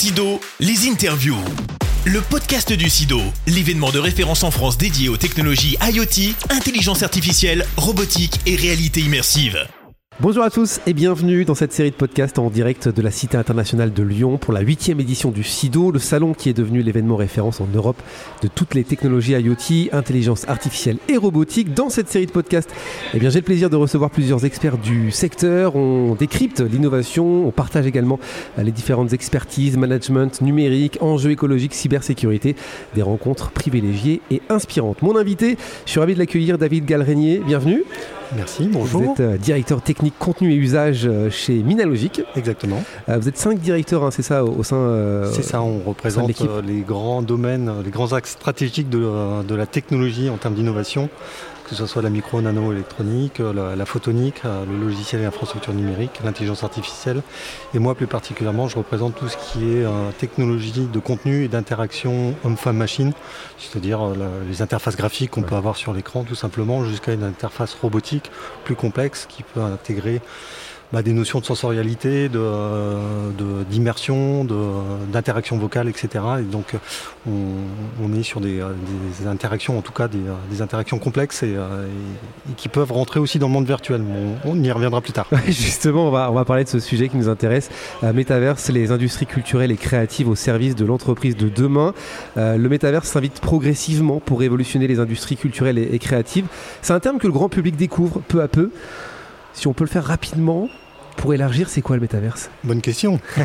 Sido, les interviews. Le podcast du SIDO, l'événement de référence en France dédié aux technologies IoT, intelligence artificielle, robotique et réalité immersive. Bonjour à tous et bienvenue dans cette série de podcasts en direct de la Cité internationale de Lyon pour la huitième édition du SIDO, le salon qui est devenu l'événement référence en Europe de toutes les technologies IoT, intelligence artificielle et robotique. Dans cette série de podcasts, eh bien, j'ai le plaisir de recevoir plusieurs experts du secteur. On décrypte l'innovation, on partage également les différentes expertises, management numérique, enjeux écologiques, cybersécurité, des rencontres privilégiées et inspirantes. Mon invité, je suis ravi de l'accueillir, David Galrenier. Bienvenue. Merci, bonjour. Vous êtes euh, directeur technique contenu et usage euh, chez Minalogic. Exactement. Euh, vous êtes cinq directeurs, hein, c'est ça, au sein. c'est ça, on représente les grands domaines, les grands axes stratégiques de, de la technologie en termes d'innovation que ce soit la micro-nano-électronique, euh, la, photonique, euh, le logiciel et l'infrastructure numérique, l'intelligence artificielle. Et moi, plus particulièrement, je représente tout ce qui est euh, technologie de contenu et d'interaction homme-femme-machine, c'est-à-dire les interfaces graphiques qu'on peut avoir sur l'écran, tout simplement, jusqu'à une interface robotique plus complexe qui peut intégrer bah, des notions de sensorialité, d'immersion, de, d'interaction vocale, etc. Et donc on, est sur des, interactions, en tout cas des, interactions complexes et, qui peuvent rentrer aussi dans le monde virtuel. On, y reviendra plus tard. Justement, on va, on va parler de ce sujet qui nous intéresse. Euh, Métaverse, les industries culturelles et créatives au service de l'entreprise de demain. Euh, le métaverse s'invite progressivement pour révolutionner les industries culturelles et créatives. C'est un terme que le grand public découvre peu à peu. Si on peut le faire rapidement, pour élargir, c'est quoi le métaverse? Bonne question.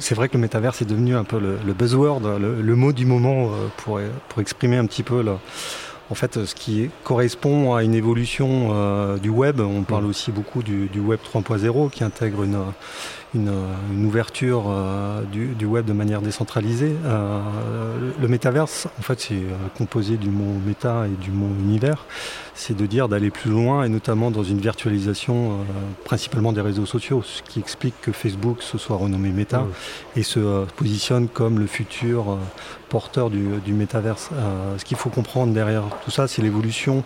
c'est vrai que le métaverse est devenu un peu le, buzzword, le, mot du moment euh, pour, pour exprimer un petit peu en fait, ce qui correspond à une évolution euh, du web. On parle mm. aussi beaucoup du, web 3.0 qui intègre une, une, ouverture euh, du, web de manière décentralisée. le métaverse, en fait, c'est composé du mot méta et du mot univers c'est de dire d'aller plus loin et notamment dans une virtualisation euh, principalement des réseaux sociaux, ce qui explique que Facebook se soit renommé Meta et se euh, positionne comme le futur euh, porteur du, du métaverse. ce qu'il faut comprendre derrière tout ça, c'est l'évolution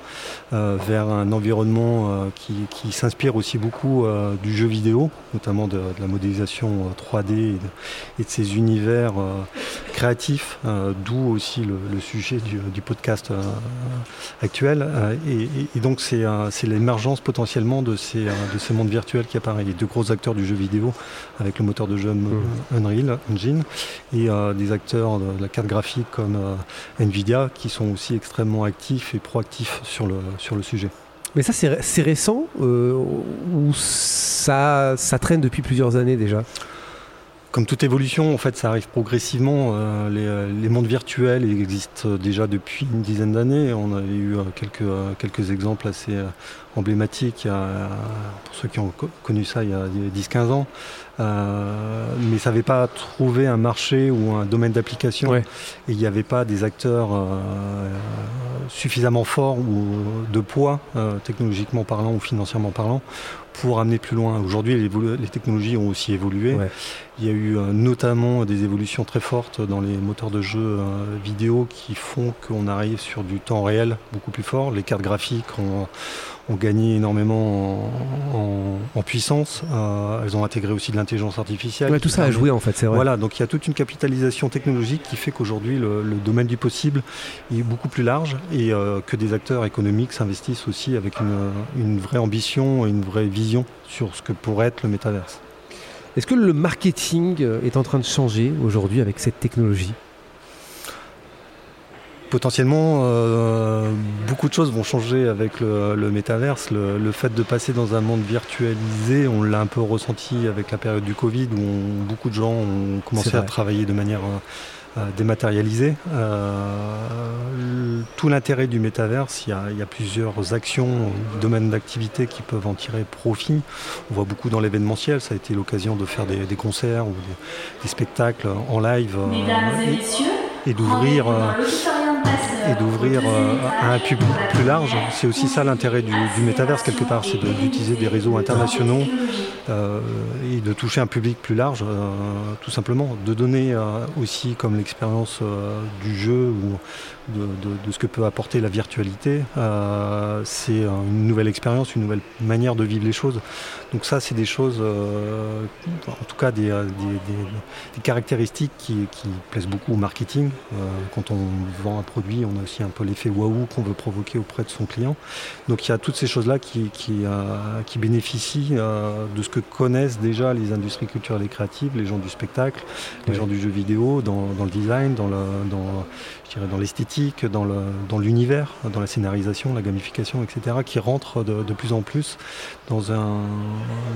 vers un environnement qui, s'inspire aussi beaucoup du jeu vidéo, notamment de, la modélisation 3D et de, ces univers créatifs, d'où aussi le, sujet du, du podcast actuel. Et, et, donc euh, c'est l'émergence potentiellement de ces, euh, de ces mondes virtuels qui apparaissent. Il y a deux gros acteurs du jeu vidéo avec le moteur de jeu mmh. Unreal Engine et euh, des acteurs de la carte graphique comme Nvidia qui sont aussi extrêmement actifs et proactifs sur le, sur le sujet. Mais ça c'est récent ou ça, ça traîne depuis plusieurs années déjà? Comme toute évolution, en fait, ça arrive progressivement. Euh, les, mondes virtuels existent déjà depuis une dizaine d'années. On a eu euh, quelques, euh, quelques exemples assez emblématiques, pour ceux qui ont connu ça il y a 10-15 ans. Mais ça n'avait pas trouvé un marché ou un domaine d'application. Et il n'y avait pas des acteurs suffisamment forts ou de poids, technologiquement parlant ou financièrement parlant, pour amener plus loin. Aujourd'hui, les, technologies ont aussi évolué. Il y a eu euh, notamment des évolutions très fortes dans les moteurs de jeux euh, vidéo qui font qu'on arrive sur du temps réel beaucoup plus fort. Les cartes graphiques ont, gagné énormément en, puissance. Euh, elles ont intégré aussi de l'intelligence artificielle. tout ça a joué en fait, c'est vrai. Voilà, donc il y a toute une capitalisation technologique qui fait qu'aujourd'hui le, domaine du possible est beaucoup plus large et que des acteurs économiques s'investissent aussi avec une, une vraie ambition et une vraie vision sur ce que pourrait être le métaverse. Est-ce que le marketing euh, est en train de changer aujourd'hui avec cette technologie? Potentiellement, euh, beaucoup de choses vont changer avec le, métaverse. Le, fait de passer dans un monde virtualisé, on l'a un peu ressenti avec la période du Covid où beaucoup de gens ont commencé à travailler de manière euh, euh, dématérialisé. Euh, tout l'intérêt du métaverse, il y, a, plusieurs actions, domaines d'activité qui peuvent en tirer profit. On voit beaucoup dans l'événementiel, ça a été l'occasion de faire des, concerts ou des, spectacles en live euh, et, d'ouvrir et d'ouvrir à un public plus large. C'est aussi ça l'intérêt du, du quelque part, c'est d'utiliser des réseaux internationaux et de toucher un public plus large, tout simplement. De donner aussi comme l'expérience du jeu ou de, ce que peut apporter la virtualité. Euh, c'est une nouvelle expérience, une nouvelle manière de vivre les choses. Donc ça, c'est des choses, euh, en tout cas des, euh, caractéristiques qui, plaisent beaucoup au marketing. Quand on vend un produit, on a aussi un peu l'effet waouh qu'on veut provoquer auprès de son client. Donc il y a toutes ces choses-là qui, qui, bénéficient de ce que connaissent déjà les industries culturelles et créatives, les gens du spectacle, les gens du jeu vidéo, dans, le design, dans, le, dans, dans l'esthétique, dans l'univers, dans, la scénarisation, la gamification, etc., qui rentrent de, plus en plus dans un,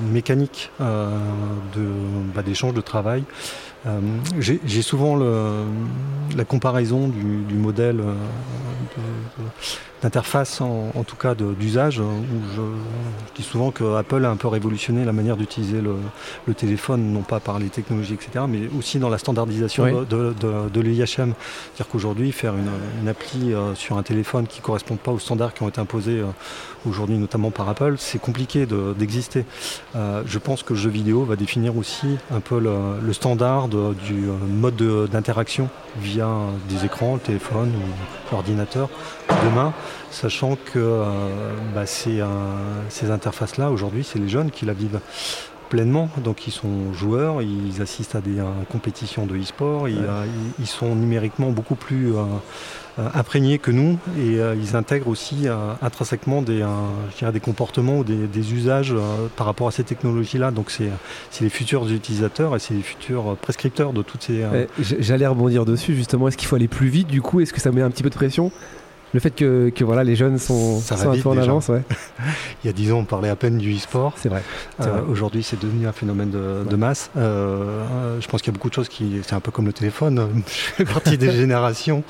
une mécanique euh, bah, d'échange de travail. Euh, j'ai souvent la comparaison du, modèle euh, d'interface, en, tout cas d'usage, où je, dis souvent que Apple a un peu révolutionné la manière d'utiliser le, téléphone, non pas par les technologies, etc., mais aussi dans la standardisation de, de, l'IHM. C'est-à-dire qu'aujourd'hui, faire une, appli sur un téléphone qui ne correspond pas aux standards qui ont été imposés aujourd'hui notamment par Apple, c'est compliqué d'exister. Euh, je pense que le jeu vidéo va définir aussi un peu le, standard du euh, mode d'interaction via des écrans, téléphone ou l'ordinateur demain, sachant que euh, bah, ces, interfaces-là, aujourd'hui, c'est les jeunes qui la vivent pleinement. Donc ils sont joueurs, ils assistent à des compétitions de e-sport, ils, sont numériquement beaucoup plus euh, imprégnés que nous et euh, ils intègrent aussi euh, intrinsèquement des, des comportements ou des, usages par rapport à ces technologies-là. Donc c'est les futurs utilisateurs et c'est les futurs prescripteurs de toutes ces... J'allais rebondir dessus justement. Est-ce qu'il faut aller plus vite du coup? Est-ce que ça met un petit peu de pression? Le fait que, voilà, les jeunes sont, un peu en avance. Ouais. Il y a dix ans, on parlait à peine du e-sport. C'est vrai. Euh, aujourd'hui, c'est devenu un phénomène de, masse. Euh, je pense qu'il y a beaucoup de choses qui. C'est un peu comme le téléphone. Je fais partie des générations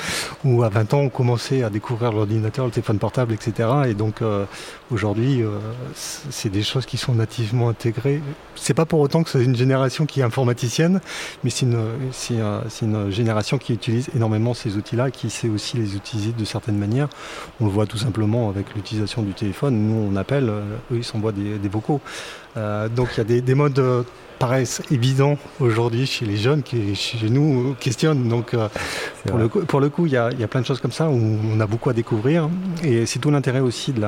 où, à 20 ans, on commençait à découvrir l'ordinateur, le téléphone portable, etc. Et donc, euh, aujourd'hui, c'est des choses qui sont nativement intégrées. C'est pas pour autant que c'est une génération qui est informaticienne, mais c'est une, une génération qui utilise énormément ces outils-là, qui sait aussi les utiliser de certaines manières on le voit tout simplement avec l'utilisation du téléphone. Nous, on appelle, euh, eux, ils s'envoient des, vocaux. Euh, donc il y a des, modes euh, paraissent évidents aujourd'hui chez les jeunes qui chez nous questionnent. Donc pour le, coup, pour le, coup, il y, a, plein de choses comme ça où on a beaucoup à découvrir. Et c'est tout l'intérêt aussi de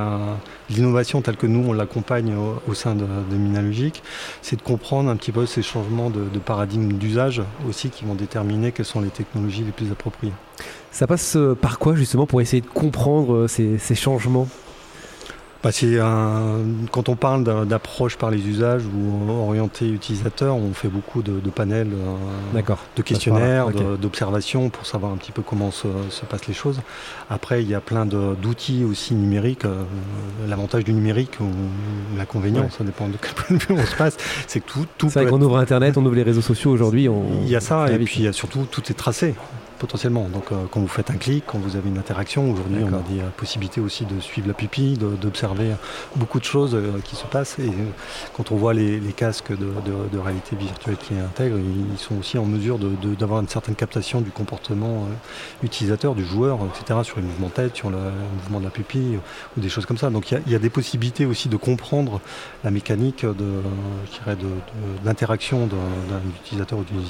l'innovation telle que nous on l'accompagne au, sein de, de Minalogique, c'est de comprendre un petit peu ces changements de, de paradigme d'usage aussi qui vont déterminer quelles sont les technologies les plus appropriées. Ça passe euh, par quoi justement pour essayer de comprendre euh, ces, changements? Bah, quand on parle d'approche par les usages ou orienté utilisateur, on fait beaucoup de, panels, euh, de questionnaires, d'observations pour savoir un petit peu comment se, passent les choses. Après, il y a plein d'outils aussi numériques. L'avantage du numérique ou l'inconvénient, ça dépend de quel point de vue on se passe, c'est que tout, tout C'est vrai qu'on ouvre Internet, on ouvre les réseaux sociaux aujourd'hui. Il y a ça, et puis il y a surtout tout est tracé potentiellement. Donc euh, quand vous faites un clic, quand vous avez une interaction, aujourd'hui on a des euh, possibilités aussi de suivre la pupille, d'observer beaucoup de choses euh, qui se passent. Et quand on voit les, casques de, réalité virtuelle qui intègrent, ils sont aussi en mesure d'avoir une certaine captation du comportement utilisateur, du joueur, etc., sur les mouvements de tête, sur le, mouvement de la pupille, ou des choses comme ça. Donc il y, a des possibilités aussi de comprendre la mécanique d'interaction d'un utilisateur ou d'une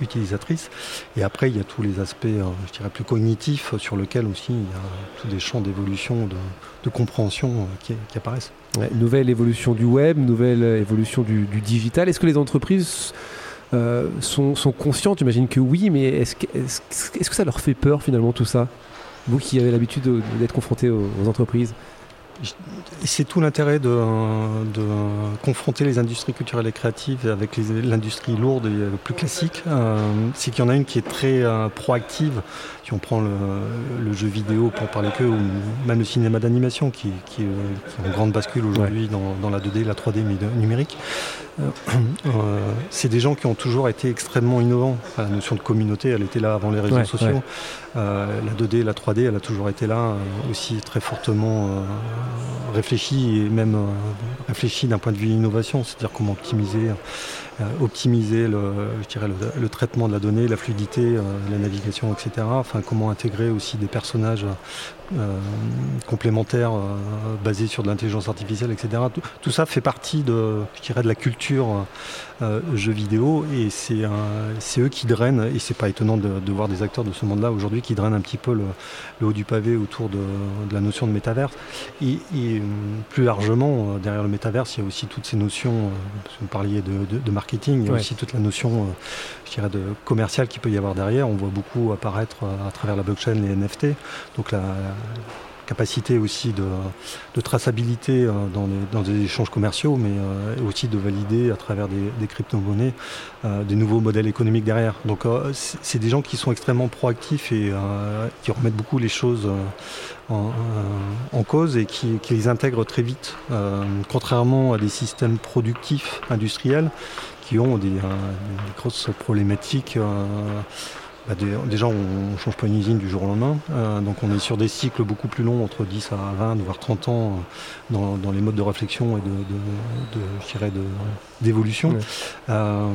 utilisatrice. Et après, il y a tous les aspects, euh, je dirais, plus cognitifs sur lesquels aussi il y a tous des champs d'évolution, de, compréhension euh, qui, apparaissent. nouvelle évolution du web, nouvelle évolution du, digital. Est-ce que les entreprises euh, sont, conscientes? J'imagine que oui, mais est-ce, que ça leur fait peur finalement tout ça? Vous qui avez l'habitude d'être confronté aux entreprises? C'est tout l'intérêt de, confronter les industries culturelles et créatives avec l'industrie lourde et plus classique. Euh, c'est qu'il y en a une qui est très euh, proactive. Si on prend le, jeu vidéo pour parler que, ou même le cinéma d'animation qui, qui, est en grande bascule aujourd'hui dans, la 2D, la 3D numérique. Euh, c'est des gens qui ont toujours été extrêmement innovants. La notion de communauté, elle était là avant les réseaux sociaux. la 2D, la 3D, elle a toujours été là aussi très fortement réfléchi et même réfléchi d'un point de vue innovation, c'est-à-dire comment optimiser euh, le, le, traitement de la donnée, la fluidité, euh, la navigation, etc. Enfin, comment intégrer aussi des personnages euh, complémentaires basés sur de l'intelligence artificielle, etc. Tout, ça fait partie de, je dirais, de la culture jeu vidéo et c'est eux qui drainent, et c'est pas étonnant de, voir des acteurs de ce monde-là aujourd'hui qui drainent un petit peu le, haut du pavé autour de, la notion de métaverse. Et, plus largement, derrière le métaverse, il y a aussi toutes ces notions, vous parliez de, de marketing il y a aussi toute la notion, euh, de commercial qu'il peut y avoir derrière. On voit beaucoup apparaître euh, à travers la blockchain les NFT. Donc capacité aussi de, traçabilité euh, dans, des échanges commerciaux, mais aussi de valider à travers des, crypto-monnaies des nouveaux modèles économiques derrière. Donc c'est des gens qui sont extrêmement proactifs et qui remettent beaucoup les choses en, cause et qui, les intègrent très vite, contrairement à des systèmes productifs industriels qui ont des, euh, grosses problématiques. Euh, bah, déjà, on ne change pas une usine du jour au lendemain. Euh, donc, on est sur des cycles beaucoup plus longs, entre 10 à 20, voire 30 ans, dans, les modes de réflexion et de, de, d'évolution. Euh,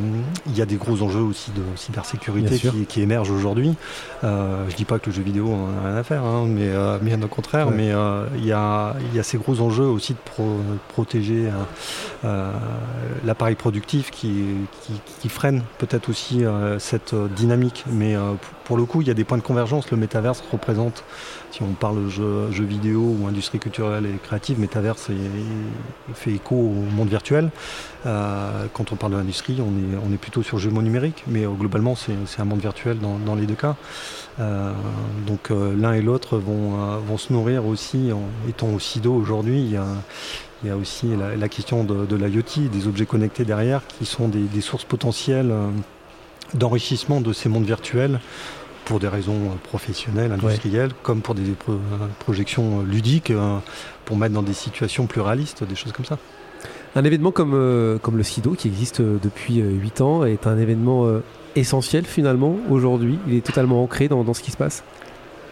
il y a des gros enjeux aussi de cybersécurité qui, émergent aujourd'hui. Euh, je ne dis pas que le jeu vidéo en a rien à faire, hein, mais, euh, bien au contraire. Mais il y, a, ces gros enjeux aussi de, protéger l'appareil productif qui, qui freine peut-être aussi cette dynamique. Mais pour le coup, il y a des points de convergence. Le métaverse représente si on parle jeux jeu vidéo ou industrie culturelle et créative, Metaverse fait écho au monde virtuel. Euh, quand on parle de l'industrie, on est, plutôt sur jeu numérique, mais euh, globalement c'est un monde virtuel dans, les deux cas. Euh, donc l'un et l'autre vont, se nourrir aussi, en étant au SIDO aujourd'hui, il y a, aussi la, question de, l'IoT, des objets connectés derrière, qui sont des sources potentielles d'enrichissement de ces mondes virtuels pour des raisons euh, professionnelles, industrielles, comme pour des projections euh, ludiques, euh, pour mettre dans des situations plus réalistes, des choses comme ça. Un événement comme, comme le SIDO, qui existe depuis 8 ans, est un événement essentiel finalement aujourd'hui. Il est totalement ancré dans, dans ce qui se passe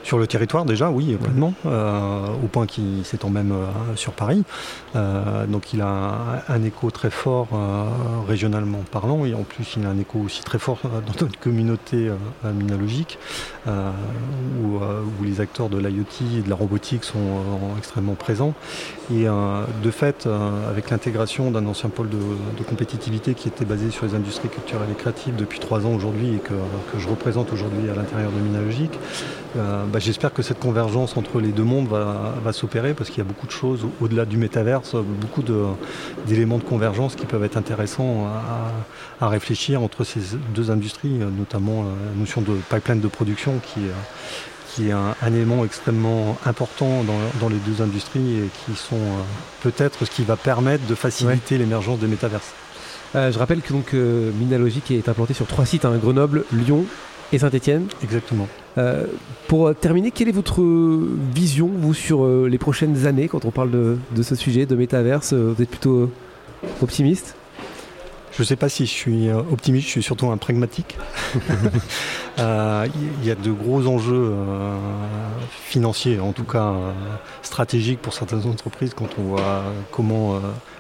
sur le territoire déjà, oui, pleinement, euh, au point qu'il s'étend même euh, sur Paris. Euh, donc il a un, écho très fort régionalement parlant et en plus il a un écho aussi très fort dans notre communauté minologique où, les acteurs de l'IoT et de la robotique sont extrêmement présents. Et de fait, avec l'intégration d'un ancien pôle de, compétitivité qui était basé sur les industries culturelles et créatives depuis trois ans aujourd'hui et que, que je représente aujourd'hui à l'intérieur de Minologique, bah, j'espère que cette convergence entre les deux mondes va, s'opérer parce qu'il y a beaucoup de choses au-delà du métaverse, beaucoup d'éléments de, convergence qui peuvent être intéressants à, réfléchir entre ces deux industries, notamment la notion de pipeline de production qui, qui est un, élément extrêmement important dans, les deux industries et qui sont euh, peut-être ce qui va permettre de faciliter l'émergence des métaverses. Euh, je rappelle que donc euh, Minalogic est implanté sur trois sites, hein, Grenoble, Lyon et Saint-Etienne. Exactement. Euh, pour terminer, quelle est votre vision, vous, sur euh, les prochaines années, quand on parle de, ce sujet, de métaverse euh, Vous êtes plutôt optimiste? Je ne sais pas si je suis optimiste, je suis surtout un pragmatique. Il y a de gros enjeux financiers, en tout cas stratégiques pour certaines entreprises quand on voit comment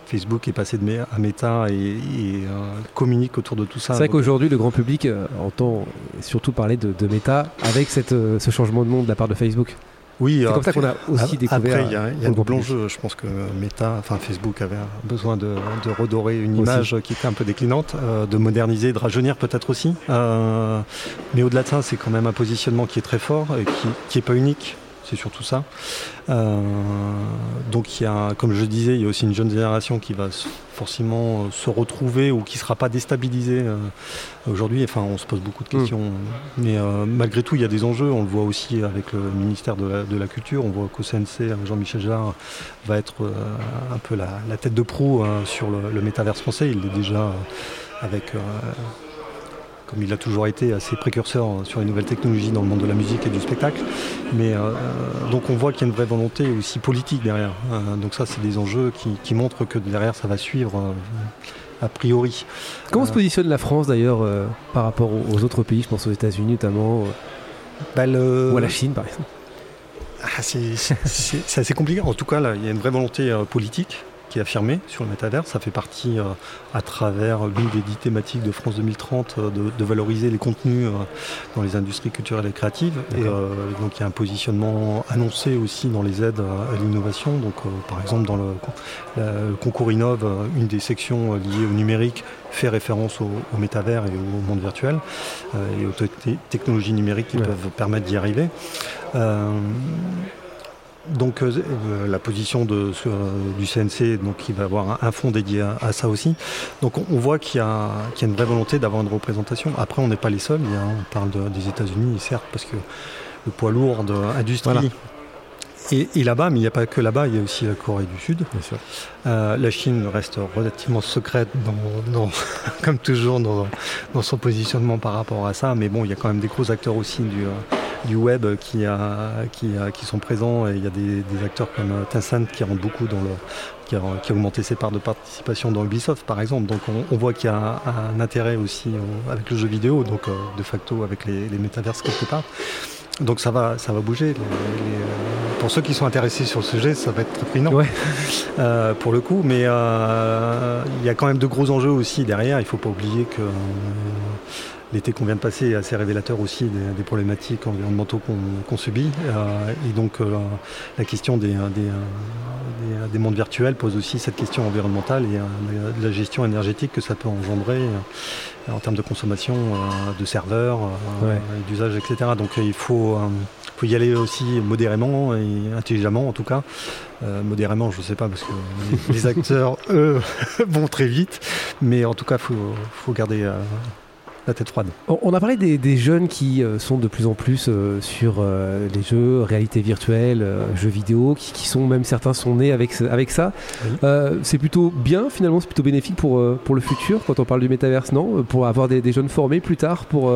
Facebook est passé de à Meta et, euh, communique autour de tout ça. C'est vrai qu'aujourd'hui, le grand public euh, entend surtout parler de, de Meta avec cette, euh, ce changement de nom de la part de Facebook. Oui, c'est comme ça qu'on a aussi découvert. Après, il y a, y a un double enjeu. Je pense que Meta, enfin Facebook avait besoin de, redorer une image qui était un peu déclinante, de moderniser, de rajeunir peut-être aussi. mais au-delà de ça, c'est quand même un positionnement qui est très fort et qui n'est pas unique c'est surtout ça. Euh, donc il y a, comme je disais, il y a aussi une jeune génération qui va forcément euh, se retrouver ou qui ne sera pas déstabilisée euh, aujourd'hui. Enfin, on se pose beaucoup de questions. Mm. Mais malgré tout, il y a des enjeux. On le voit aussi avec le ministère de la, Culture. On voit qu'au CNC, Jean-Michel Jarre va être un peu la, tête de proue sur le, le métaverse français. Il est déjà avec comme il a toujours été assez précurseur sur les nouvelles technologies dans le monde de la musique et du spectacle. Mais euh, donc on voit qu'il y a une vraie volonté aussi politique derrière. Euh, donc ça, c'est des enjeux qui, montrent que derrière, ça va suivre euh, a priori. Comment se positionne la France d'ailleurs par rapport aux autres pays Je pense aux États-Unis notamment, bah, ou à la Chine par exemple? ah, C'est assez compliqué. En tout cas, là, il y a une vraie volonté politique qui est affirmé sur le métavers. Ça fait partie, euh, à travers l'une des dix thématiques de France 2030, euh, de, valoriser les contenus euh, dans les industries culturelles et créatives. Et donc il y a un positionnement annoncé aussi dans les aides à, l'innovation. Donc par exemple dans le, concours Innove, une des sections liées au numérique fait référence au, métavers et au monde virtuel et aux technologies numériques qui peuvent permettre d'y arriver. Donc euh, euh, la position de, du CNC, donc il va avoir un, fonds dédié à, ça aussi. Donc on, voit qu'il y, a une vraie volonté d'avoir une représentation. Après, on n'est pas les seuls. on parle des États-Unis, certes, parce que le poids lourd de Et, là-bas, mais il n'y a pas que là-bas, il y a aussi la Corée du Sud. Euh, la Chine reste relativement secrète, comme toujours, dans, dans, son positionnement par rapport à ça. Mais bon, il y a quand même des gros acteurs aussi du, du web qui, a, qui, qui, sont présents. Et il y a des, acteurs comme Tencent qui rentrent beaucoup dans le, qui a, augmenté ses parts de participation dans Ubisoft par exemple. Donc on, voit qu'il y a un, intérêt aussi euh, avec le jeu vidéo, donc euh, de facto avec les, les métaverses quelque part. Donc ça va, ça va bouger. Euh, pour ceux qui sont intéressés sur le sujet, ça va être très prégnant pour le coup. Mais il y a quand même de gros enjeux aussi derrière. Il ne faut pas oublier que l'été qu'on vient de passer est assez révélateur aussi des, problématiques environnementaux qu'on subit. Euh, et donc euh, la question des, des, mondes virtuels pose aussi cette question environnementale et euh, de la gestion énergétique que ça peut engendrer en termes de consommation de serveurs, d'usage, etc. Donc il faut, faut, y aller aussi modérément et intelligemment en tout cas. modérément, je ne sais pas, parce que les acteurs, eux, vont très vite. Mais en tout cas, il faut, faut garder tête froide. On a parlé des, jeunes qui euh, sont de plus en plus euh, sur euh, les jeux, réalité virtuelle, jeux vidéo, qui, sont même certains sont nés avec, avec ça. c'est plutôt bien finalement, c'est plutôt bénéfique pour, pour le futur quand on parle du métaverse, non? Pour avoir des, jeunes formés plus tard, pour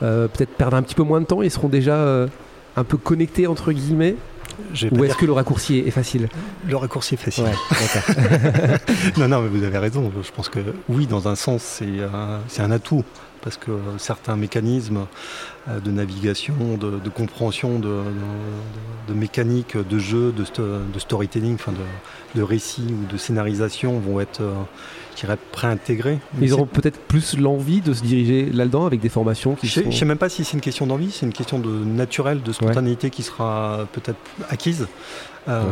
peut-être perdre un petit peu moins de temps, ils seront déjà un peu connectés entre guillemets ou est-ce que le raccourci est facile? Le raccourci est facile. non, non, mais vous avez raison. Je pense que oui, dans un sens, c'est un atout parce que certains mécanismes de navigation, de, compréhension, de, mécanique, de jeu, de, storytelling, enfin de, récit ou de scénarisation vont être euh, préintégrés. Ils auront peut-être plus l'envie de se diriger là-dedans avec des formations qui Je ne sais même pas si c'est une question d'envie, c'est une question de naturel, de spontanéité qui sera peut-être acquise. Euh,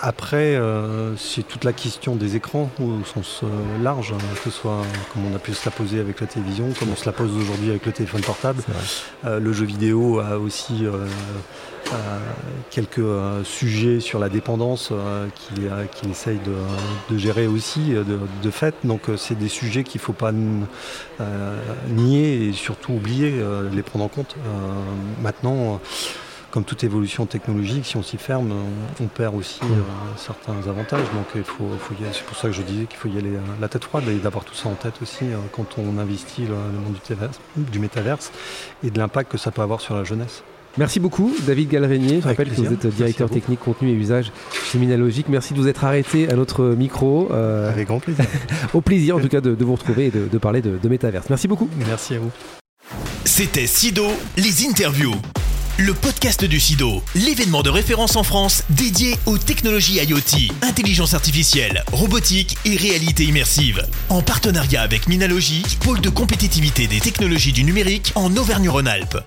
après, euh, c'est toute la question des écrans au sens euh, large, hein, que ce soit comme on a pu se la poser avec la télévision, comme on se la pose aujourd'hui avec le téléphone portable. Le jeu vidéo a aussi quelques sujets sur la dépendance qu'il essaye de, gérer aussi de, fait. Donc c'est des sujets qu'il ne faut pas nier et surtout oublier, les prendre en compte. maintenant, comme toute évolution technologique, si on s'y ferme, on, perd aussi mm. euh, certains avantages. Donc il faut, c'est pour ça que je disais qu'il faut y aller euh, la tête froide et d'avoir tout ça en tête aussi euh, quand on investit le, monde du, du métaverse et de l'impact que ça peut avoir sur la jeunesse. Merci beaucoup, David Galrenier. Je rappelle que vous êtes directeur technique, contenu et usage chez. Merci de vous être arrêté à notre micro. Avec grand plaisir. Au plaisir, en tout cas, de, vous retrouver et de, de parler de, de métaverse. Merci beaucoup. Merci à vous. C'était Sido, les interviews le podcast du SIDO, l'événement de référence en France dédié aux technologies IoT, intelligence artificielle, robotique et réalité immersive. En partenariat avec Minalogie, pôle de compétitivité des technologies du numérique en Auvergne-Rhône-Alpes.